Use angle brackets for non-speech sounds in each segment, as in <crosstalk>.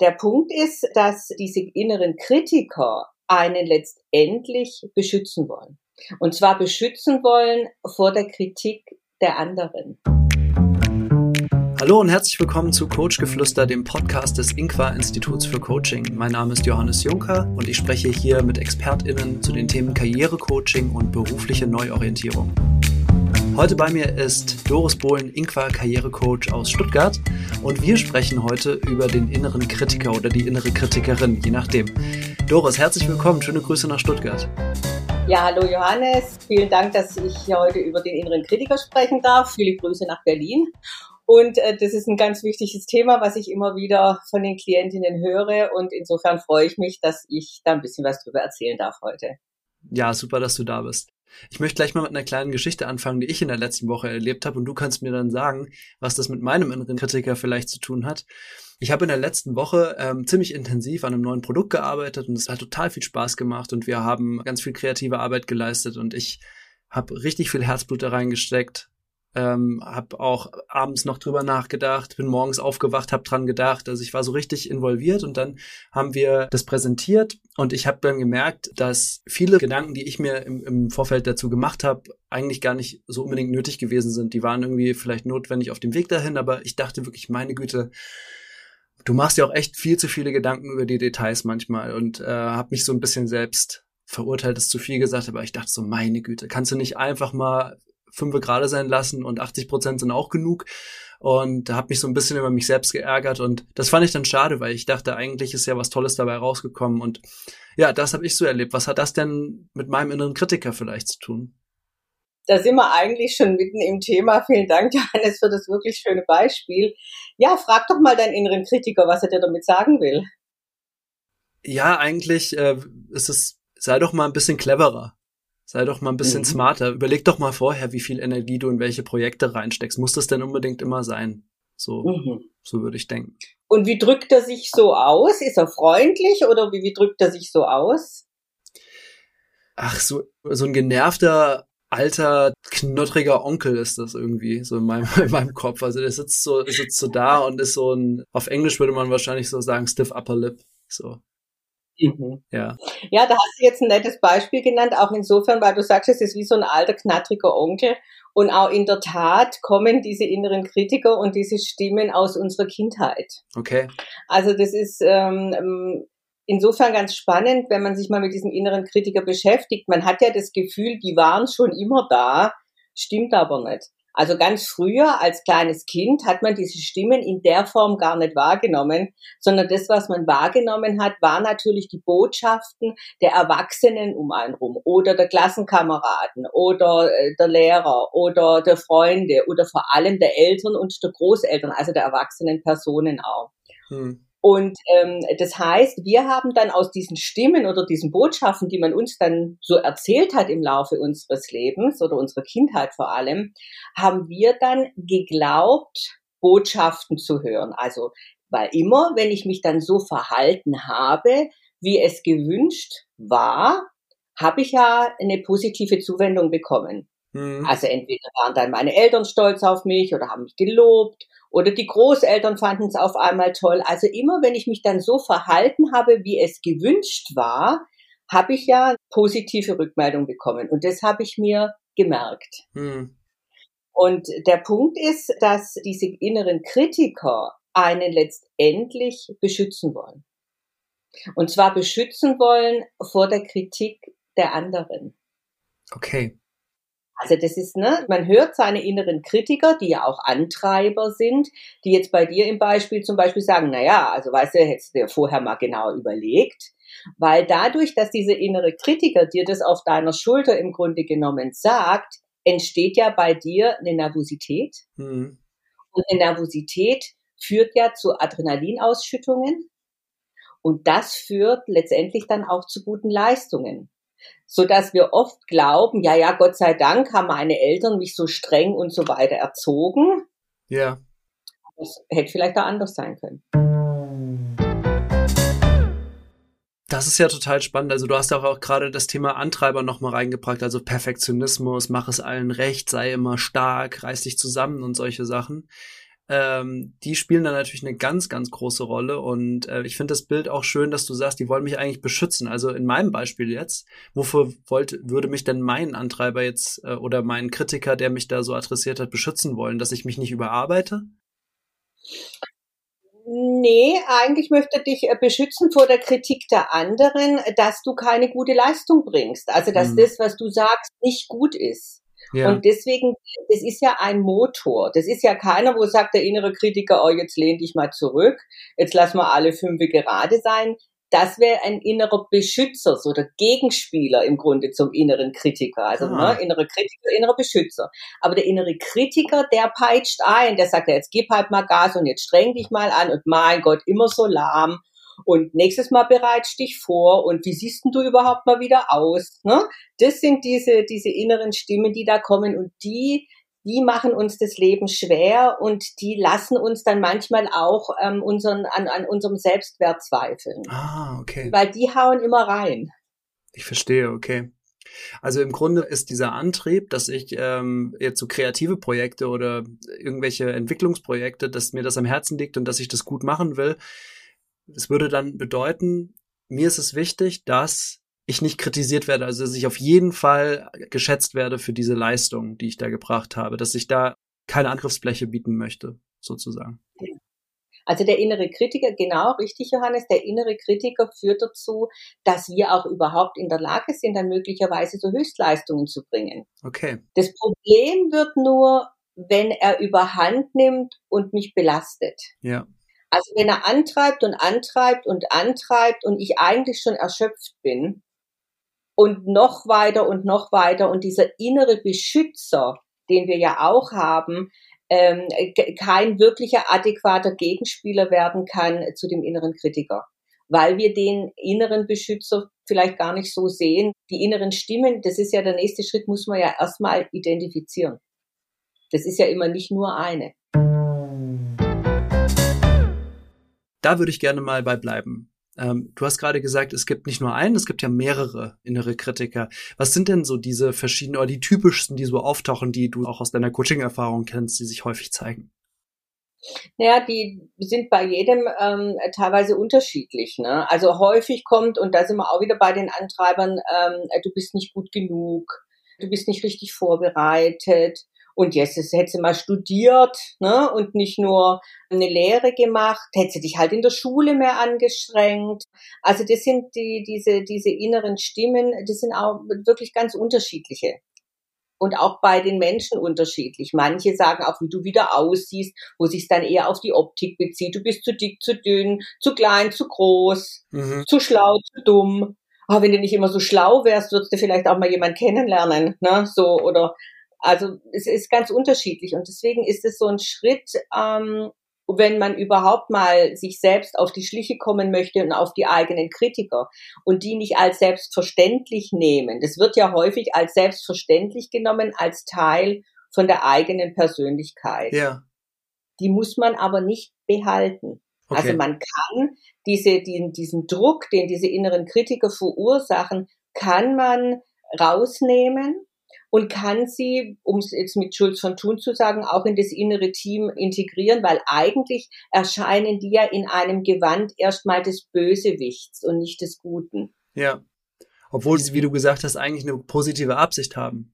der Punkt ist, dass diese inneren Kritiker einen letztendlich beschützen wollen. Und zwar beschützen wollen vor der Kritik der anderen. Hallo und herzlich willkommen zu Coach Geflüster, dem Podcast des Inqua Instituts für Coaching. Mein Name ist Johannes Juncker und ich spreche hier mit ExpertInnen zu den Themen Karrierecoaching und berufliche Neuorientierung. Heute bei mir ist Doris Bohlen, Inqua Karrierecoach aus Stuttgart und wir sprechen heute über den inneren Kritiker oder die innere Kritikerin, je nachdem. Doris, herzlich willkommen, schöne Grüße nach Stuttgart. Ja, hallo Johannes, vielen Dank, dass ich heute über den inneren Kritiker sprechen darf. Viele Grüße nach Berlin. Und äh, das ist ein ganz wichtiges Thema, was ich immer wieder von den Klientinnen höre. Und insofern freue ich mich, dass ich da ein bisschen was drüber erzählen darf heute. Ja, super, dass du da bist. Ich möchte gleich mal mit einer kleinen Geschichte anfangen, die ich in der letzten Woche erlebt habe und du kannst mir dann sagen, was das mit meinem inneren Kritiker vielleicht zu tun hat. Ich habe in der letzten Woche ähm, ziemlich intensiv an einem neuen Produkt gearbeitet und es hat total viel Spaß gemacht und wir haben ganz viel kreative Arbeit geleistet und ich habe richtig viel Herzblut da reingesteckt, ähm, habe auch abends noch drüber nachgedacht, bin morgens aufgewacht, habe dran gedacht. Also ich war so richtig involviert und dann haben wir das präsentiert und ich habe dann gemerkt, dass viele Gedanken, die ich mir im, im Vorfeld dazu gemacht habe, eigentlich gar nicht so unbedingt nötig gewesen sind. Die waren irgendwie vielleicht notwendig auf dem Weg dahin, aber ich dachte wirklich, meine Güte, du machst ja auch echt viel zu viele Gedanken über die Details manchmal und äh, habe mich so ein bisschen selbst verurteilt, ist zu viel gesagt, aber ich dachte so, meine Güte, kannst du nicht einfach mal fünf gerade sein lassen und 80 Prozent sind auch genug. Und da habe mich so ein bisschen über mich selbst geärgert und das fand ich dann schade, weil ich dachte, eigentlich ist ja was Tolles dabei rausgekommen. Und ja, das habe ich so erlebt. Was hat das denn mit meinem inneren Kritiker vielleicht zu tun? Da sind wir eigentlich schon mitten im Thema. Vielen Dank, <laughs> Johannes, für das wirklich schöne Beispiel. Ja, frag doch mal deinen inneren Kritiker, was er dir damit sagen will. Ja, eigentlich äh, ist es, sei doch mal ein bisschen cleverer. Sei doch mal ein bisschen mhm. smarter. Überleg doch mal vorher, wie viel Energie du in welche Projekte reinsteckst. Muss das denn unbedingt immer sein? So, mhm. so würde ich denken. Und wie drückt er sich so aus? Ist er freundlich oder wie, wie drückt er sich so aus? Ach, so, so ein genervter, alter, knottriger Onkel ist das irgendwie, so in meinem, <laughs> in meinem Kopf. Also der sitzt so, sitzt so da und ist so ein, auf Englisch würde man wahrscheinlich so sagen, stiff upper lip. So. Mhm. Ja. ja, da hast du jetzt ein nettes Beispiel genannt, auch insofern, weil du sagst, es ist wie so ein alter, knattriger Onkel. Und auch in der Tat kommen diese inneren Kritiker und diese Stimmen aus unserer Kindheit. Okay. Also das ist ähm, insofern ganz spannend, wenn man sich mal mit diesem inneren Kritiker beschäftigt. Man hat ja das Gefühl, die waren schon immer da, stimmt aber nicht. Also ganz früher als kleines Kind hat man diese Stimmen in der Form gar nicht wahrgenommen, sondern das, was man wahrgenommen hat, war natürlich die Botschaften der Erwachsenen um einen rum oder der Klassenkameraden oder äh, der Lehrer oder der Freunde oder vor allem der Eltern und der Großeltern, also der erwachsenen Personen auch. Hm. Und ähm, das heißt, wir haben dann aus diesen Stimmen oder diesen Botschaften, die man uns dann so erzählt hat im Laufe unseres Lebens oder unserer Kindheit vor allem, haben wir dann geglaubt, Botschaften zu hören. Also, weil immer, wenn ich mich dann so verhalten habe, wie es gewünscht war, habe ich ja eine positive Zuwendung bekommen. Mhm. Also entweder waren dann meine Eltern stolz auf mich oder haben mich gelobt oder die Großeltern fanden es auf einmal toll. Also immer, wenn ich mich dann so verhalten habe, wie es gewünscht war, habe ich ja positive Rückmeldung bekommen. Und das habe ich mir gemerkt. Hm. Und der Punkt ist, dass diese inneren Kritiker einen letztendlich beschützen wollen. Und zwar beschützen wollen vor der Kritik der anderen. Okay. Also das ist, ne, man hört seine inneren Kritiker, die ja auch Antreiber sind, die jetzt bei dir im Beispiel zum Beispiel sagen, na ja, also weißt du, hättest du dir vorher mal genau überlegt, weil dadurch, dass diese innere Kritiker dir das auf deiner Schulter im Grunde genommen sagt, entsteht ja bei dir eine Nervosität. Mhm. Und eine Nervosität führt ja zu Adrenalinausschüttungen. Und das führt letztendlich dann auch zu guten Leistungen so dass wir oft glauben, ja, ja, Gott sei Dank haben meine Eltern mich so streng und so weiter erzogen. Ja. Das hätte vielleicht auch anders sein können. Das ist ja total spannend. Also du hast auch, auch gerade das Thema Antreiber nochmal reingebracht, also Perfektionismus, mach es allen recht, sei immer stark, reiß dich zusammen und solche Sachen. Ähm, die spielen da natürlich eine ganz, ganz große Rolle. Und äh, ich finde das Bild auch schön, dass du sagst, die wollen mich eigentlich beschützen. Also in meinem Beispiel jetzt, wofür wollte, würde mich denn mein Antreiber jetzt äh, oder mein Kritiker, der mich da so adressiert hat, beschützen wollen, dass ich mich nicht überarbeite? Nee, eigentlich möchte er dich äh, beschützen vor der Kritik der anderen, dass du keine gute Leistung bringst. Also, dass mhm. das, was du sagst, nicht gut ist. Ja. Und deswegen, das ist ja ein Motor. Das ist ja keiner, wo sagt der innere Kritiker, oh, jetzt lehn dich mal zurück, jetzt lass mal alle fünf gerade sein. Das wäre ein innerer Beschützer, so der Gegenspieler im Grunde zum inneren Kritiker. Also ah. ne, innerer Kritiker, innerer Beschützer. Aber der innere Kritiker, der peitscht ein, der sagt, ja, jetzt gib halt mal Gas und jetzt streng dich mal an und mein Gott, immer so lahm und nächstes Mal bereitest dich vor und wie siehst denn du überhaupt mal wieder aus? Ne? Das sind diese, diese inneren Stimmen, die da kommen und die, die machen uns das Leben schwer und die lassen uns dann manchmal auch ähm, unseren, an, an unserem Selbstwert zweifeln. Ah, okay. Weil die hauen immer rein. Ich verstehe, okay. Also im Grunde ist dieser Antrieb, dass ich ähm, jetzt so kreative Projekte oder irgendwelche Entwicklungsprojekte, dass mir das am Herzen liegt und dass ich das gut machen will, es würde dann bedeuten, mir ist es wichtig, dass ich nicht kritisiert werde, also dass ich auf jeden Fall geschätzt werde für diese Leistung, die ich da gebracht habe, dass ich da keine Angriffsfläche bieten möchte, sozusagen. Also der innere Kritiker, genau richtig, Johannes, der innere Kritiker führt dazu, dass wir auch überhaupt in der Lage sind, dann möglicherweise so Höchstleistungen zu bringen. Okay. Das Problem wird nur, wenn er überhand nimmt und mich belastet. Ja. Also wenn er antreibt und antreibt und antreibt und ich eigentlich schon erschöpft bin und noch weiter und noch weiter und dieser innere Beschützer, den wir ja auch haben, ähm, kein wirklicher adäquater Gegenspieler werden kann zu dem inneren Kritiker, weil wir den inneren Beschützer vielleicht gar nicht so sehen. Die inneren Stimmen, das ist ja der nächste Schritt, muss man ja erstmal identifizieren. Das ist ja immer nicht nur eine. Da würde ich gerne mal bei bleiben. Ähm, du hast gerade gesagt, es gibt nicht nur einen, es gibt ja mehrere innere Kritiker. Was sind denn so diese verschiedenen oder die typischsten, die so auftauchen, die du auch aus deiner Coaching-Erfahrung kennst, die sich häufig zeigen? Naja, die sind bei jedem ähm, teilweise unterschiedlich. Ne? Also häufig kommt, und da sind wir auch wieder bei den Antreibern, ähm, du bist nicht gut genug, du bist nicht richtig vorbereitet, und jetzt yes, hätte sie mal studiert ne, und nicht nur eine Lehre gemacht, hätte sie dich halt in der Schule mehr angestrengt. Also das sind die, diese, diese inneren Stimmen, das sind auch wirklich ganz unterschiedliche. Und auch bei den Menschen unterschiedlich. Manche sagen auch, wie du wieder aussiehst, wo sich dann eher auf die Optik bezieht. Du bist zu dick, zu dünn, zu klein, zu groß, mhm. zu schlau, zu dumm. Aber wenn du nicht immer so schlau wärst, würdest du vielleicht auch mal jemand kennenlernen, ne? So oder also es ist ganz unterschiedlich und deswegen ist es so ein Schritt, ähm, wenn man überhaupt mal sich selbst auf die Schliche kommen möchte und auf die eigenen Kritiker und die nicht als selbstverständlich nehmen. Das wird ja häufig als selbstverständlich genommen, als Teil von der eigenen Persönlichkeit. Ja. Die muss man aber nicht behalten. Okay. Also man kann diese, diesen, diesen Druck, den diese inneren Kritiker verursachen, kann man rausnehmen und kann sie, um es jetzt mit Schulz von Thun zu sagen, auch in das innere Team integrieren, weil eigentlich erscheinen die ja in einem Gewand erstmal des Bösewichts und nicht des Guten. Ja. Obwohl sie, wie du gesagt hast, eigentlich eine positive Absicht haben.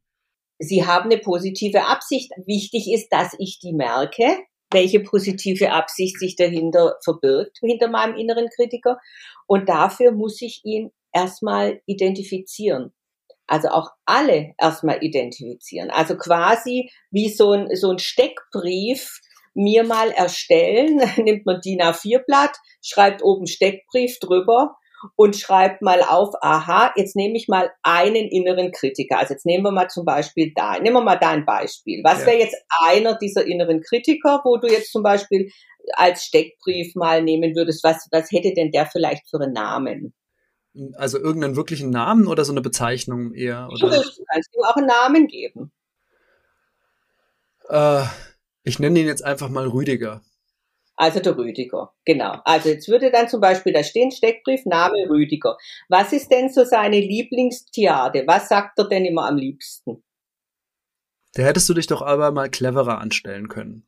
Sie haben eine positive Absicht. Wichtig ist, dass ich die merke, welche positive Absicht sich dahinter verbirgt, hinter meinem inneren Kritiker. Und dafür muss ich ihn erstmal identifizieren. Also auch alle erstmal identifizieren. Also quasi wie so ein, so ein Steckbrief mir mal erstellen. <laughs> Nimmt man DIN A4-Blatt, schreibt oben Steckbrief drüber und schreibt mal auf, aha, jetzt nehme ich mal einen inneren Kritiker. Also jetzt nehmen wir mal zum Beispiel da, nehmen wir mal da ein Beispiel. Was ja. wäre jetzt einer dieser inneren Kritiker, wo du jetzt zum Beispiel als Steckbrief mal nehmen würdest? Was, was hätte denn der vielleicht für einen Namen? Also irgendeinen wirklichen Namen oder so eine Bezeichnung eher? Oder? Du kannst ihm auch einen Namen geben. Äh, ich nenne ihn jetzt einfach mal Rüdiger. Also der Rüdiger, genau. Also jetzt würde dann zum Beispiel da stehen, Steckbrief, Name Rüdiger. Was ist denn so seine Lieblingstiade? Was sagt er denn immer am liebsten? Da hättest du dich doch aber mal cleverer anstellen können.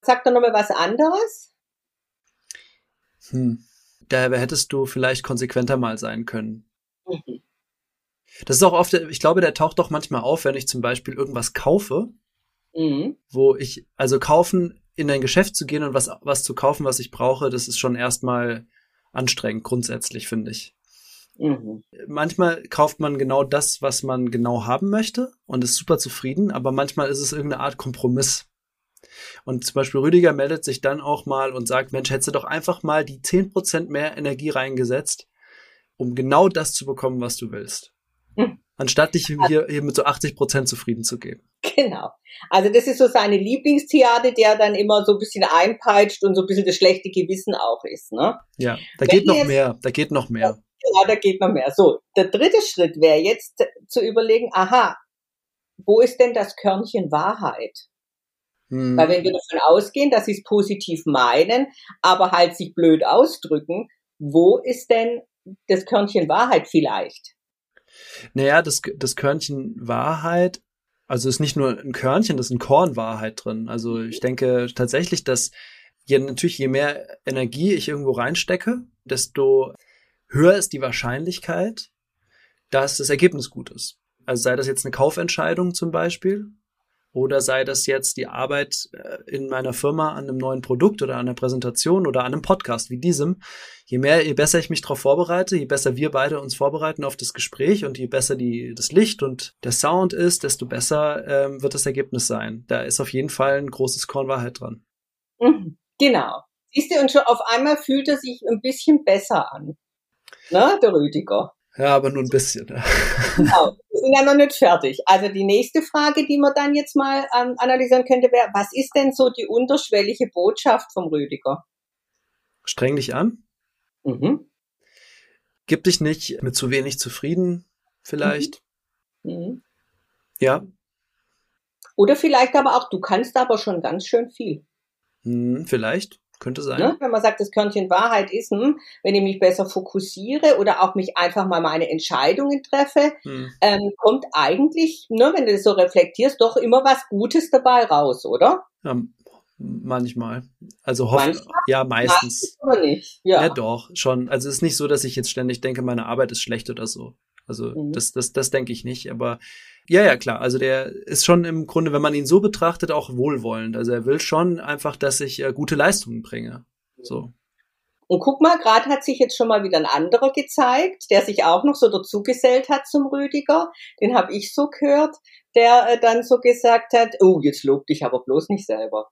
Sag doch nochmal was anderes. Hm. Da hättest du vielleicht konsequenter mal sein können. Mhm. Das ist auch oft, ich glaube, der taucht doch manchmal auf, wenn ich zum Beispiel irgendwas kaufe, mhm. wo ich, also kaufen, in ein Geschäft zu gehen und was, was zu kaufen, was ich brauche, das ist schon erstmal anstrengend, grundsätzlich, finde ich. Mhm. Manchmal kauft man genau das, was man genau haben möchte und ist super zufrieden, aber manchmal ist es irgendeine Art Kompromiss. Und zum Beispiel Rüdiger meldet sich dann auch mal und sagt, Mensch, hättest du doch einfach mal die 10% mehr Energie reingesetzt, um genau das zu bekommen, was du willst. Hm. Anstatt dich hier eben mit so 80% zufrieden zu geben. Genau. Also das ist so seine Lieblingstheater, der dann immer so ein bisschen einpeitscht und so ein bisschen das schlechte Gewissen auch ist. Ne? Ja, da Wenn geht noch mehr, da geht noch mehr. Ja, da geht noch mehr. So, der dritte Schritt wäre jetzt zu überlegen, aha, wo ist denn das Körnchen Wahrheit? Hm. Weil wenn wir davon ausgehen, dass sie es positiv meinen, aber halt sich blöd ausdrücken, wo ist denn das Körnchen Wahrheit vielleicht? Naja, das, das Körnchen Wahrheit, also ist nicht nur ein Körnchen, das ist ein Korn Wahrheit drin. Also mhm. ich denke tatsächlich, dass je, natürlich je mehr Energie ich irgendwo reinstecke, desto höher ist die Wahrscheinlichkeit, dass das Ergebnis gut ist. Also sei das jetzt eine Kaufentscheidung zum Beispiel, oder sei das jetzt die Arbeit äh, in meiner Firma an einem neuen Produkt oder an einer Präsentation oder an einem Podcast wie diesem. Je mehr, je besser ich mich darauf vorbereite, je besser wir beide uns vorbereiten auf das Gespräch und je besser die, das Licht und der Sound ist, desto besser ähm, wird das Ergebnis sein. Da ist auf jeden Fall ein großes Korn Wahrheit dran. Mhm, genau. Siehst du, und schon auf einmal fühlt er sich ein bisschen besser an. Ne, der Rüdiger. Ja, aber nur ein bisschen. Genau, sind ja noch nicht fertig. Also die nächste Frage, die man dann jetzt mal ähm, analysieren könnte, wäre, was ist denn so die unterschwellige Botschaft vom Rüdiger? Streng dich an. Mhm. Gib dich nicht mit zu wenig zufrieden, vielleicht. Mhm. Mhm. Ja. Oder vielleicht aber auch, du kannst aber schon ganz schön viel. Hm, vielleicht. Könnte sein. Ne? Wenn man sagt, das Körnchen Wahrheit ist, hm, wenn ich mich besser fokussiere oder auch mich einfach mal meine Entscheidungen treffe, hm. ähm, kommt eigentlich, ne, wenn du das so reflektierst, doch immer was Gutes dabei raus, oder? Ja, manchmal. Also hoff, manchmal? ja, meistens. Aber nicht. Ja. ja, doch, schon. Also es ist nicht so, dass ich jetzt ständig denke, meine Arbeit ist schlecht oder so. Also mhm. das, das, das denke ich nicht. Aber ja, ja, klar. Also der ist schon im Grunde, wenn man ihn so betrachtet, auch wohlwollend. Also er will schon einfach, dass ich äh, gute Leistungen bringe. So. Und guck mal, gerade hat sich jetzt schon mal wieder ein anderer gezeigt, der sich auch noch so dazugesellt hat zum Rüdiger. Den habe ich so gehört, der äh, dann so gesagt hat, oh, jetzt lob dich aber bloß nicht selber.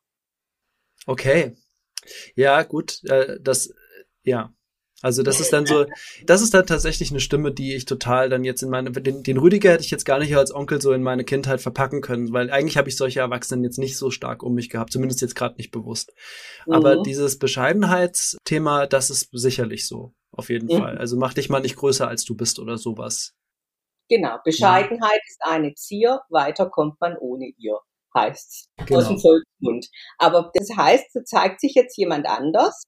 Okay. Ja, gut, äh, das, ja. Also das ist dann so, das ist dann tatsächlich eine Stimme, die ich total dann jetzt in meine, den, den Rüdiger hätte ich jetzt gar nicht als Onkel so in meine Kindheit verpacken können, weil eigentlich habe ich solche Erwachsenen jetzt nicht so stark um mich gehabt, zumindest jetzt gerade nicht bewusst. Mhm. Aber dieses Bescheidenheitsthema, das ist sicherlich so, auf jeden mhm. Fall. Also mach dich mal nicht größer als du bist oder sowas. Genau, Bescheidenheit ja. ist eine Zier, weiter kommt man ohne ihr, heißt's genau. aus dem Volksmund. Aber das heißt, so zeigt sich jetzt jemand anders,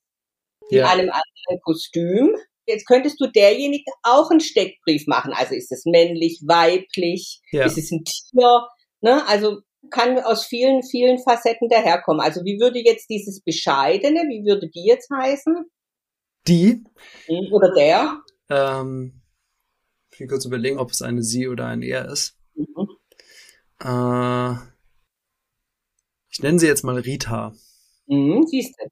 in ja. einem anderen Kostüm. Jetzt könntest du derjenige auch einen Steckbrief machen. Also ist es männlich, weiblich, ja. ist es ein Tier? Ne? Also kann aus vielen, vielen Facetten daherkommen. Also wie würde jetzt dieses Bescheidene, wie würde die jetzt heißen? Die? Hm, oder der? Ähm, ich will kurz überlegen, ob es eine sie oder ein er ist. Mhm. Äh, ich nenne sie jetzt mal Rita. Mhm, siehst du.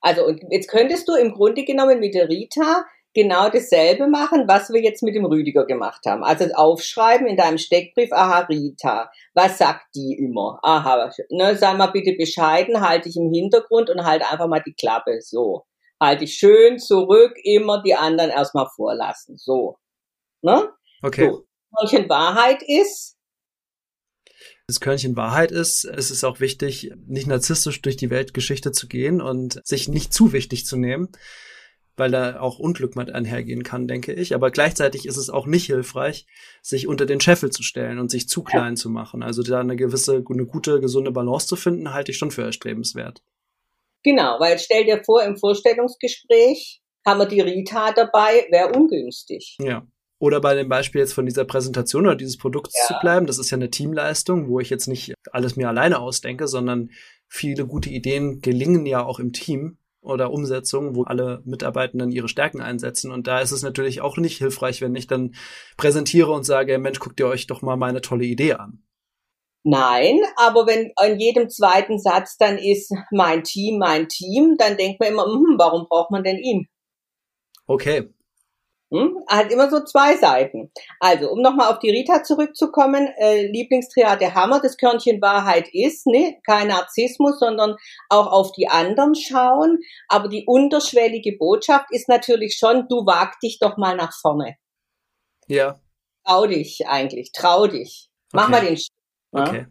Also und jetzt könntest du im Grunde genommen mit der Rita genau dasselbe machen, was wir jetzt mit dem Rüdiger gemacht haben. Also aufschreiben in deinem Steckbrief, aha, Rita, was sagt die immer? Aha, ne, sei mal bitte bescheiden, halte ich im Hintergrund und halt einfach mal die Klappe, so. Halte ich schön zurück, immer die anderen erstmal vorlassen, so. Ne? Okay. So. Wahrheit ist, das Körnchen Wahrheit ist, es ist auch wichtig, nicht narzisstisch durch die Weltgeschichte zu gehen und sich nicht zu wichtig zu nehmen, weil da auch Unglück mit einhergehen kann, denke ich. Aber gleichzeitig ist es auch nicht hilfreich, sich unter den Scheffel zu stellen und sich zu klein zu machen. Also da eine gewisse, eine gute, gesunde Balance zu finden, halte ich schon für erstrebenswert. Genau, weil stell dir vor, im Vorstellungsgespräch haben wir die Rita dabei, wäre ungünstig. Ja. Oder bei dem Beispiel jetzt von dieser Präsentation oder dieses Produkts ja. zu bleiben, das ist ja eine Teamleistung, wo ich jetzt nicht alles mir alleine ausdenke, sondern viele gute Ideen gelingen ja auch im Team oder Umsetzung, wo alle Mitarbeitenden ihre Stärken einsetzen. Und da ist es natürlich auch nicht hilfreich, wenn ich dann präsentiere und sage, Mensch, guckt ihr euch doch mal meine tolle Idee an. Nein, aber wenn in jedem zweiten Satz dann ist mein Team, mein Team, dann denkt man immer, hm, warum braucht man denn ihn? Okay, hm? Hat immer so zwei Seiten. Also, um nochmal auf die Rita zurückzukommen, äh, Lieblingstriade Hammer, das Körnchen Wahrheit ist, ne, kein Narzissmus, sondern auch auf die anderen schauen. Aber die unterschwellige Botschaft ist natürlich schon, du wag dich doch mal nach vorne. Ja. Trau dich eigentlich, trau dich. Mach Okay. mal den Schritt. Ja?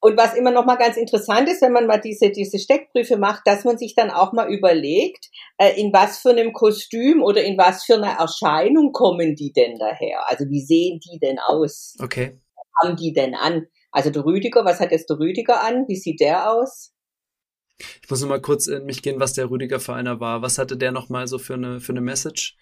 Und was immer noch mal ganz interessant ist, wenn man mal diese, diese Steckbriefe macht, dass man sich dann auch mal überlegt, äh, in was für einem Kostüm oder in was für einer Erscheinung kommen die denn daher? Also wie sehen die denn aus? Okay. Haben die denn an? Also der Rüdiger, was hat jetzt der Rüdiger an? Wie sieht der aus? Ich muss noch mal kurz in mich gehen, was der Rüdiger für einer war. Was hatte der noch mal so für eine, für eine Message?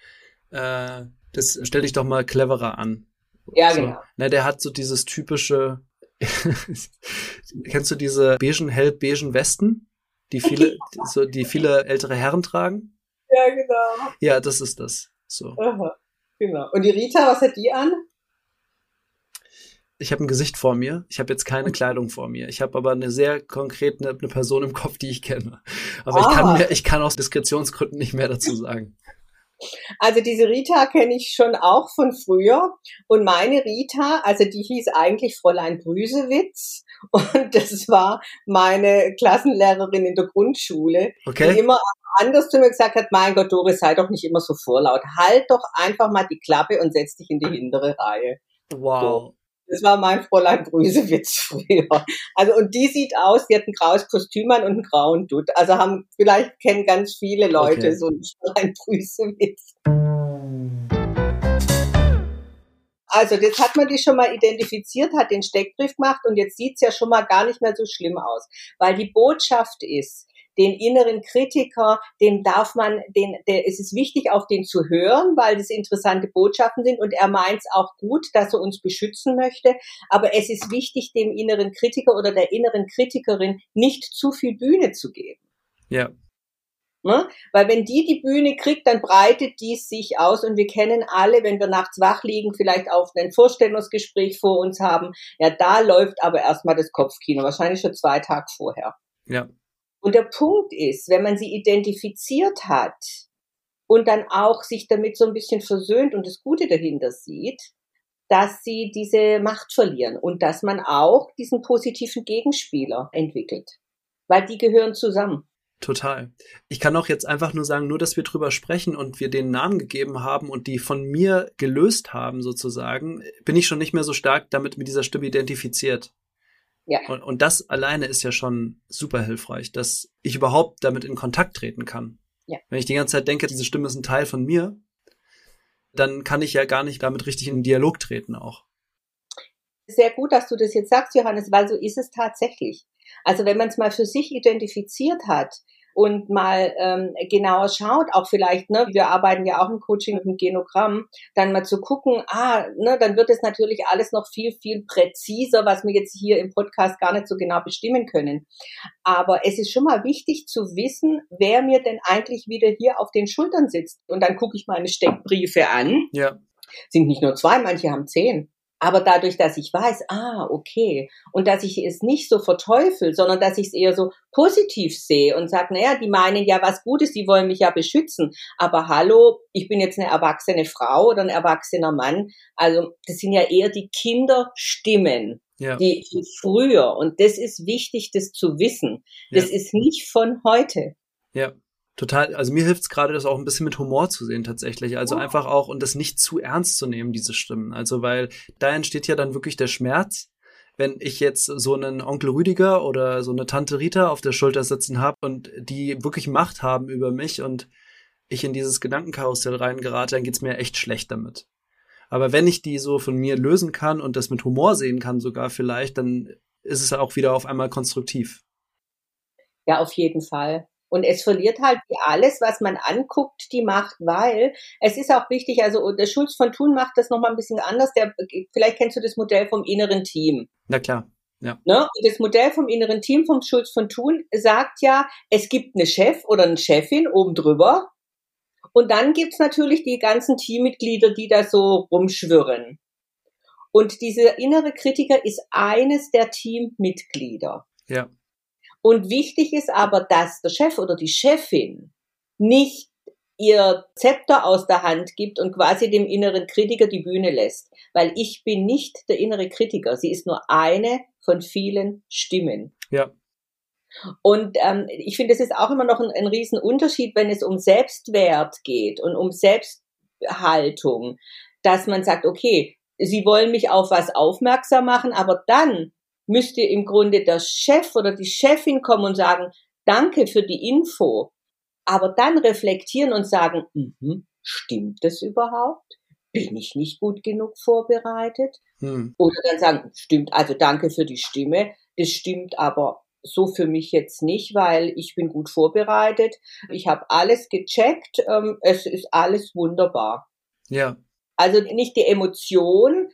Äh, das stell dich doch mal cleverer an. Ja, so. genau. Na, der hat so dieses typische, <laughs> kennst du diese beigen, hellbeigen Westen? Die viele, <laughs> so, die viele ältere Herren tragen? Ja, genau. Ja, das ist das. So. Aha, genau. Und die Rita, was hat die an? Ich habe ein Gesicht vor mir. Ich habe jetzt keine <laughs> Kleidung vor mir. Ich habe aber eine sehr konkret eine, eine Person im Kopf, die ich kenne. Aber ich Ah. kann mir, ich kann aus Diskretionsgründen nicht mehr dazu sagen. Also diese Rita kenne ich schon auch von früher. Und meine Rita, also die hieß eigentlich Fräulein Brüsewitz. <laughs> Und das war meine Klassenlehrerin in der Grundschule, die Okay? immer anders zu mir gesagt hat, mein Gott, Doris, sei doch nicht immer so vorlaut. Halt doch einfach mal die Klappe und setz dich in die hintere Reihe. Wow. Das war mein Fräulein Brüsewitz früher. Also, und die sieht aus, die hat ein graues Kostüm an und einen grauen Dutt. Also haben, vielleicht kennen ganz viele Leute Okay. so einen Fräulein Brüsewitz. Also, das hat man die schon mal identifiziert, hat den Steckbrief gemacht und jetzt sieht's ja schon mal gar nicht mehr so schlimm aus. Weil die Botschaft ist, den inneren Kritiker, den darf man, den, der, es ist wichtig, auf den zu hören, weil das interessante Botschaften sind und er meint es auch gut, dass er uns beschützen möchte. Aber es ist wichtig, dem inneren Kritiker oder der inneren Kritikerin nicht zu viel Bühne zu geben. Ja. Ne? Weil wenn die die Bühne kriegt, dann breitet dies sich aus und wir kennen alle, wenn wir nachts wach liegen, vielleicht auf ein Vorstellungsgespräch vor uns haben, ja, da läuft aber erstmal das Kopfkino, wahrscheinlich schon zwei Tage vorher. Ja. Und der Punkt ist, wenn man sie identifiziert hat und dann auch sich damit so ein bisschen versöhnt und das Gute dahinter sieht, dass sie diese Macht verlieren und dass man auch diesen positiven Gegenspieler entwickelt. Weil die gehören zusammen. Total. Ich kann auch jetzt einfach nur sagen, nur dass wir drüber sprechen und wir den Namen gegeben haben und die von mir gelöst haben sozusagen, bin ich schon nicht mehr so stark damit mit dieser Stimme identifiziert. Ja. Und, und das alleine ist ja schon super hilfreich, dass ich überhaupt damit in Kontakt treten kann. Ja. Wenn ich die ganze Zeit denke, diese Stimme ist ein Teil von mir, dann kann ich ja gar nicht damit richtig in den Dialog treten auch. Sehr gut, dass du das jetzt sagst, Johannes, weil so ist es tatsächlich. Also wenn man es mal für sich identifiziert hat und mal ähm, genauer schaut, auch vielleicht, ne, wir arbeiten ja auch im Coaching mit dem Genogramm, dann mal zu gucken, ah, ne, dann wird es natürlich alles noch viel, viel präziser, was wir jetzt hier im Podcast gar nicht so genau bestimmen können. Aber es ist schon mal wichtig zu wissen, wer mir denn eigentlich wieder hier auf den Schultern sitzt. Und dann gucke ich meine Steckbriefe an Ja, sind nicht nur zwei, manche haben zehn. Aber dadurch, dass ich weiß, ah, okay, und dass ich es nicht so verteufel, sondern dass ich es eher so positiv sehe und sage, naja, die meinen ja was Gutes, die wollen mich ja beschützen. Aber hallo, ich bin jetzt eine erwachsene Frau oder ein erwachsener Mann. Also das sind ja eher die Kinderstimmen, ja, die früher. Und das ist wichtig, das zu wissen. Das ja. ist nicht von heute. Ja, total. Also mir hilft es gerade, das auch ein bisschen mit Humor zu sehen tatsächlich. Also Oh. einfach auch und das nicht zu ernst zu nehmen, diese Stimmen. Also weil da entsteht ja dann wirklich der Schmerz, wenn ich jetzt so einen Onkel Rüdiger oder so eine Tante Rita auf der Schulter sitzen habe und die wirklich Macht haben über mich und ich in dieses Gedankenkarussell reingerate, dann geht's mir echt schlecht damit. Aber wenn ich die so von mir lösen kann und das mit Humor sehen kann sogar vielleicht, dann ist es auch wieder auf einmal konstruktiv. Ja, auf jeden Fall. Und es verliert halt alles, was man anguckt, die Macht, weil es ist auch wichtig, also der Schulz von Thun macht das nochmal ein bisschen anders. Der, vielleicht kennst du das Modell vom inneren Team. Na klar. Ja. Ne? Und das Modell vom inneren Team vom Schulz von Thun sagt ja, es gibt eine Chef oder eine Chefin oben drüber. Und dann gibt's natürlich die ganzen Teammitglieder, die da so rumschwirren. Und dieser innere Kritiker ist eines der Teammitglieder. Ja. Und wichtig ist aber, dass der Chef oder die Chefin nicht ihr Zepter aus der Hand gibt und quasi dem inneren Kritiker die Bühne lässt. Weil ich bin nicht der innere Kritiker. Sie ist nur eine von vielen Stimmen. Ja. Und ähm, ich finde, es ist auch immer noch ein, ein Riesenunterschied, wenn es um Selbstwert geht und um Selbsthaltung, dass man sagt, okay, Sie wollen mich auf was aufmerksam machen, aber dann müsste im Grunde der Chef oder die Chefin kommen und sagen, danke für die Info aber dann reflektieren und sagen, mhm, stimmt das überhaupt? Bin ich nicht gut genug vorbereitet? Hm. Oder dann sagen, stimmt, also danke für die Stimme, das stimmt aber so für mich jetzt nicht, weil ich bin gut vorbereitet, ich habe alles gecheckt, ähm, es ist alles wunderbar. Ja. Also nicht die Emotion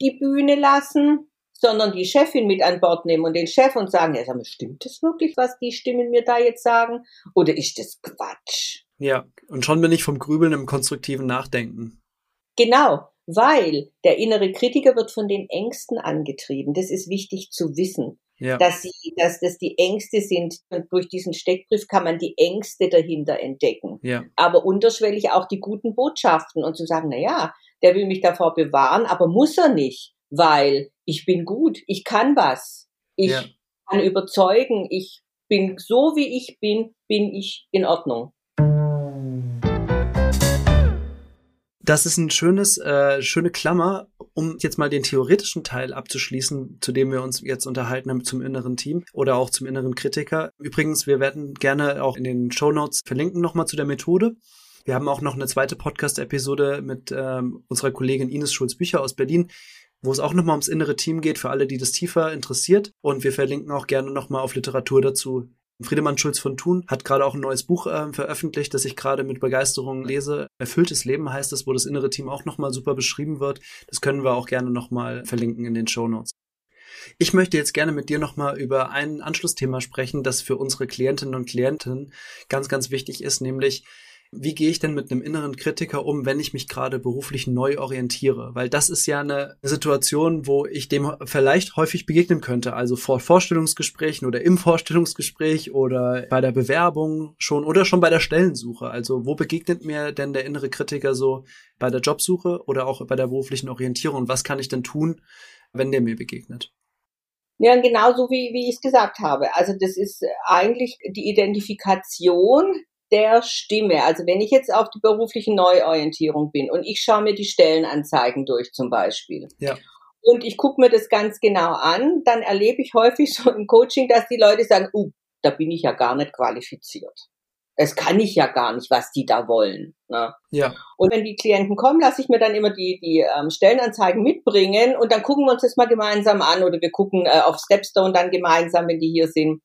die Bühne lassen, sondern die Chefin mit an Bord nehmen und den Chef und sagen, ja, sag mal, stimmt das wirklich, was die Stimmen mir da jetzt sagen? Oder ist das Quatsch? Ja, und schon bin ich vom Grübeln im konstruktiven Nachdenken. Genau, weil der innere Kritiker wird von den Ängsten angetrieben. Das ist wichtig zu wissen. Ja. Dass, sie, dass das die Ängste sind. Und durch diesen Steckbrief kann man die Ängste dahinter entdecken. Ja. Aber unterschwellig auch die guten Botschaften und zu sagen, na ja, der will mich davor bewahren, aber muss er nicht, weil ich bin gut, ich kann was, ich Ja. kann überzeugen, ich bin so wie ich bin, bin ich in Ordnung. Das ist ein schönes, äh, schöne Klammer, um jetzt mal den theoretischen Teil abzuschließen, zu dem wir uns jetzt unterhalten haben zum inneren Team oder auch zum inneren Kritiker. Übrigens, wir werden gerne auch in den Show Notes verlinken nochmal zu der Methode. Wir haben auch noch eine zweite Podcast-Episode mit ähm, unserer Kollegin Ines Schulz-Bücher aus Berlin, wo es auch nochmal ums innere Team geht, für alle, die das tiefer interessiert. Und wir verlinken auch gerne nochmal auf Literatur dazu. Friedemann Schulz von Thun hat gerade auch ein neues Buch äh, veröffentlicht, das ich gerade mit Begeisterung lese. Erfülltes Leben heißt es, wo das innere Team auch nochmal super beschrieben wird. Das können wir auch gerne nochmal verlinken in den Show Notes. Ich möchte jetzt gerne mit dir nochmal über ein Anschlussthema sprechen, das für unsere Klientinnen und Klienten ganz, ganz wichtig ist, nämlich wie gehe ich denn mit einem inneren Kritiker um, wenn ich mich gerade beruflich neu orientiere? Weil das ist ja eine Situation, wo ich dem vielleicht häufig begegnen könnte. Also vor Vorstellungsgesprächen oder im Vorstellungsgespräch oder bei der Bewerbung schon oder schon bei der Stellensuche. Also wo begegnet mir denn der innere Kritiker so bei der Jobsuche oder auch bei der beruflichen Orientierung? Was kann ich denn tun, wenn der mir begegnet? Ja, genauso wie, wie ich es gesagt habe. Also das ist eigentlich die Identifikation der Stimme. Also wenn ich jetzt auf die berufliche Neuorientierung bin und ich schaue mir die Stellenanzeigen durch zum Beispiel. Ja. Und ich gucke mir das ganz genau an, dann erlebe ich häufig so im Coaching, dass die Leute sagen, uh, da bin ich ja gar nicht qualifiziert. Das kann ich ja gar nicht, was die da wollen. Ne? Ja. Und wenn die Klienten kommen, lasse ich mir dann immer die, die ähm, Stellenanzeigen mitbringen und dann gucken wir uns das mal gemeinsam an oder wir gucken äh, auf Stepstone dann gemeinsam, wenn die hier sind.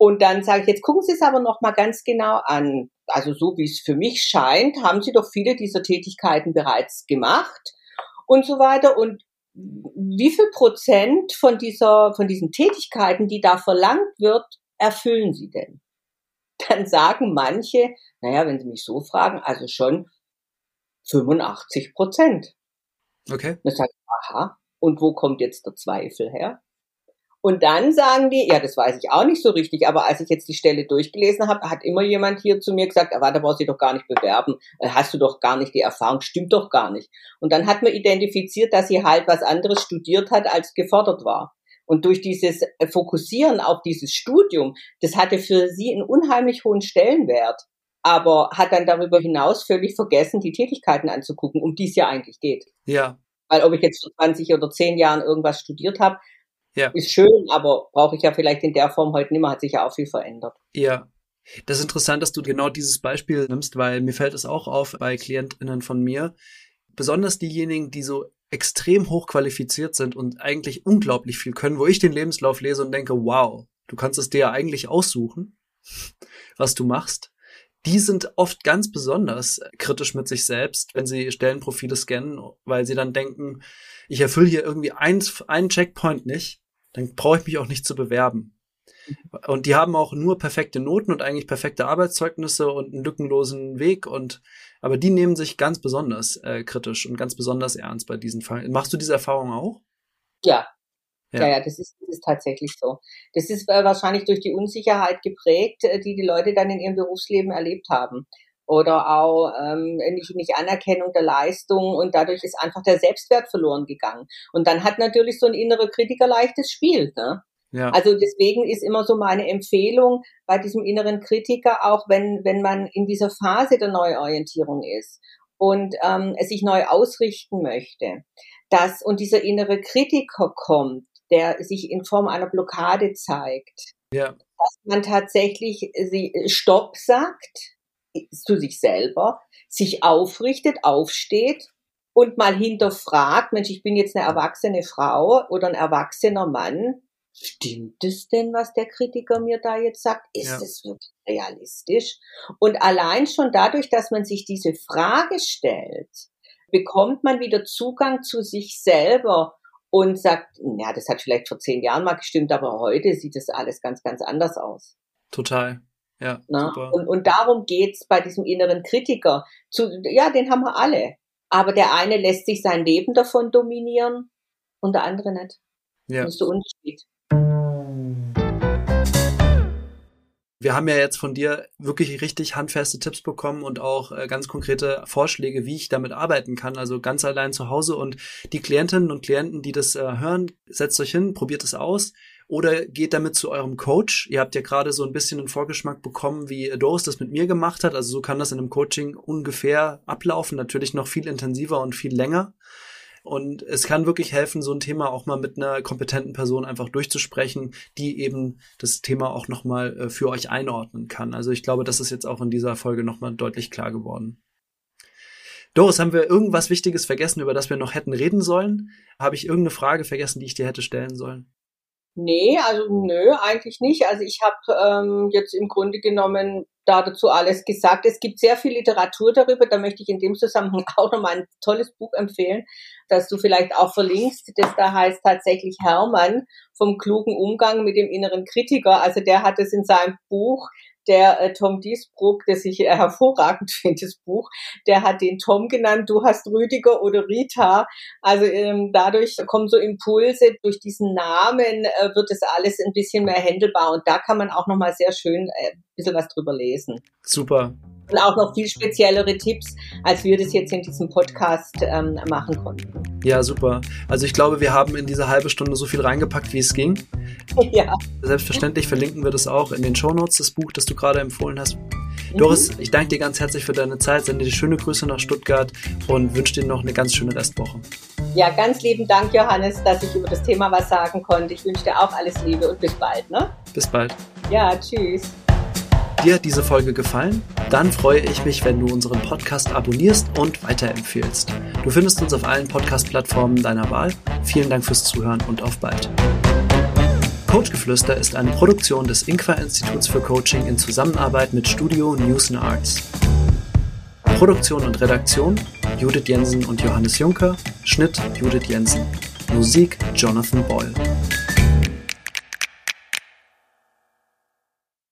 Und dann sage ich, jetzt gucken Sie es aber noch mal ganz genau an. Also so wie es für mich scheint, haben Sie doch viele dieser Tätigkeiten bereits gemacht und so weiter. Und wie viel Prozent von dieser, von diesen Tätigkeiten, die da verlangt wird, erfüllen Sie denn? <laughs> Dann sagen manche, naja, wenn Sie mich so fragen, also schon 85 Prozent. Okay. Ich sage, aha, und wo kommt jetzt der Zweifel her? Und dann sagen die, ja, das weiß ich auch nicht so richtig, aber als ich jetzt die Stelle durchgelesen habe, hat immer jemand hier zu mir gesagt, aber da brauchst du dich doch gar nicht bewerben, äh, hast du doch gar nicht die Erfahrung, stimmt doch gar nicht. Und dann hat man identifiziert, dass sie halt was anderes studiert hat, als gefordert war. Und durch dieses Fokussieren auf dieses Studium, das hatte für sie einen unheimlich hohen Stellenwert, aber hat dann darüber hinaus völlig vergessen, die Tätigkeiten anzugucken, um die es ja eigentlich geht. Ja. Weil ob ich jetzt vor 20 oder 10 Jahren irgendwas studiert habe, Ja. ist schön, aber brauche ich ja vielleicht in der Form heute nicht mehr, hat sich ja auch viel verändert. Ja. Das ist interessant, dass du genau dieses Beispiel nimmst, weil mir fällt es auch auf bei KlientInnen von mir. Besonders diejenigen, die so extrem hoch qualifiziert sind und eigentlich unglaublich viel können, wo ich den Lebenslauf lese und denke, wow, du kannst es dir ja eigentlich aussuchen, was du machst. Die sind oft ganz besonders kritisch mit sich selbst, wenn sie Stellenprofile scannen, weil sie dann denken, ich erfülle hier irgendwie eins, einen Checkpoint nicht dann brauche ich mich auch nicht zu bewerben. Und die haben auch nur perfekte Noten und eigentlich perfekte Arbeitszeugnisse und einen lückenlosen Weg und aber die nehmen sich ganz besonders äh, kritisch und ganz besonders ernst bei diesen Fällen. Machst du diese Erfahrung auch? Ja. Ja, ja, ja das, ist, das ist tatsächlich so. Das ist äh, wahrscheinlich durch die Unsicherheit geprägt, äh, die die Leute dann in ihrem Berufsleben erlebt haben. Oder auch ähm, nicht, nicht Anerkennung der Leistung und dadurch ist einfach der Selbstwert verloren gegangen. Und dann hat natürlich so ein innerer Kritiker leichtes Spiel. Ne? Ja. Also deswegen ist immer so meine Empfehlung bei diesem inneren Kritiker, auch wenn, wenn man in dieser Phase der Neuorientierung ist und ähm, es sich neu ausrichten möchte, dass und dieser innere Kritiker kommt, der sich in Form einer Blockade zeigt, ja. dass man tatsächlich sie Stopp sagt zu sich selber, sich aufrichtet, aufsteht und mal hinterfragt, Mensch, ich bin jetzt eine erwachsene Frau oder ein erwachsener Mann, stimmt es denn, was der Kritiker mir da jetzt sagt? Ist ja. es wirklich realistisch? Und allein schon dadurch, dass man sich diese Frage stellt, bekommt man wieder Zugang zu sich selber und sagt, ja, das hat vielleicht vor zehn Jahren mal gestimmt, aber heute sieht das alles ganz, ganz anders aus. Total. Ja. Und, und darum geht's bei diesem inneren Kritiker. Zu, ja, den haben wir alle. Aber der eine lässt sich sein Leben davon dominieren und der andere nicht. Ja. Das ist der Unterschied. Wir haben ja jetzt von dir wirklich richtig handfeste Tipps bekommen und auch äh, ganz konkrete Vorschläge, wie ich damit arbeiten kann. Also ganz allein zu Hause und die Klientinnen und Klienten, die das äh, hören, setzt euch hin, probiert es aus oder geht damit zu eurem Coach. Ihr habt ja gerade so ein bisschen einen Vorgeschmack bekommen, wie Doris das mit mir gemacht hat. Also so kann das in einem Coaching ungefähr ablaufen. Natürlich noch viel intensiver und viel länger. Und es kann wirklich helfen, so ein Thema auch mal mit einer kompetenten Person einfach durchzusprechen, die eben das Thema auch nochmal äh, für euch einordnen kann. Also ich glaube, das ist jetzt auch in dieser Folge nochmal deutlich klar geworden. Doris, haben wir irgendwas Wichtiges vergessen, über das wir noch hätten reden sollen? Habe ich irgendeine Frage vergessen, die ich dir hätte stellen sollen? Nee, also nö, eigentlich nicht. Also ich habe ähm, jetzt im Grunde genommen da dazu alles gesagt. Es gibt sehr viel Literatur darüber. Da möchte ich in dem Zusammenhang <laughs> auch nochmal ein tolles Buch empfehlen, das du vielleicht auch verlinkst. Das da heißt tatsächlich Hermann vom klugen Umgang mit dem inneren Kritiker. Also der hat es in seinem Buch der äh, Tom Diesbruck, das ich äh, hervorragend <laughs> finde, das Buch, der hat den Tom genannt, du hast Rüdiger oder Rita. Also ähm, dadurch kommen so Impulse, durch diesen Namen äh, wird das alles ein bisschen mehr händelbar und da kann man auch nochmal sehr schön äh, ein bisschen was drüber lesen. Super. Und auch noch viel speziellere Tipps, als wir das jetzt in diesem Podcast ähm, machen konnten. Ja, super. Also ich glaube, wir haben in diese halbe Stunde so viel reingepackt, wie es ging. <laughs> Ja. Selbstverständlich verlinken wir das auch in den Shownotes, das Buch, das du gerade empfohlen hast. Mhm. Doris, ich danke dir ganz herzlich für deine Zeit, sende dir schöne Grüße nach Stuttgart und wünsche dir noch eine ganz schöne Restwoche. Ja, ganz lieben Dank, Johannes, dass ich über das Thema was sagen konnte. Ich wünsche dir auch alles Liebe und bis bald. Ne? Bis bald. Ja, tschüss. Dir hat diese Folge gefallen? Dann freue ich mich, wenn du unseren Podcast abonnierst und weiterempfehlst. Du findest uns auf allen Podcast-Plattformen deiner Wahl. Vielen Dank fürs Zuhören und auf bald. Coachgeflüster ist eine Produktion des Inqua Instituts für Coaching in Zusammenarbeit mit Studio News and Arts. Produktion und Redaktion Judith Jensen und Johannes Juncker, Schnitt Judith Jensen, Musik Jonathan Boyle.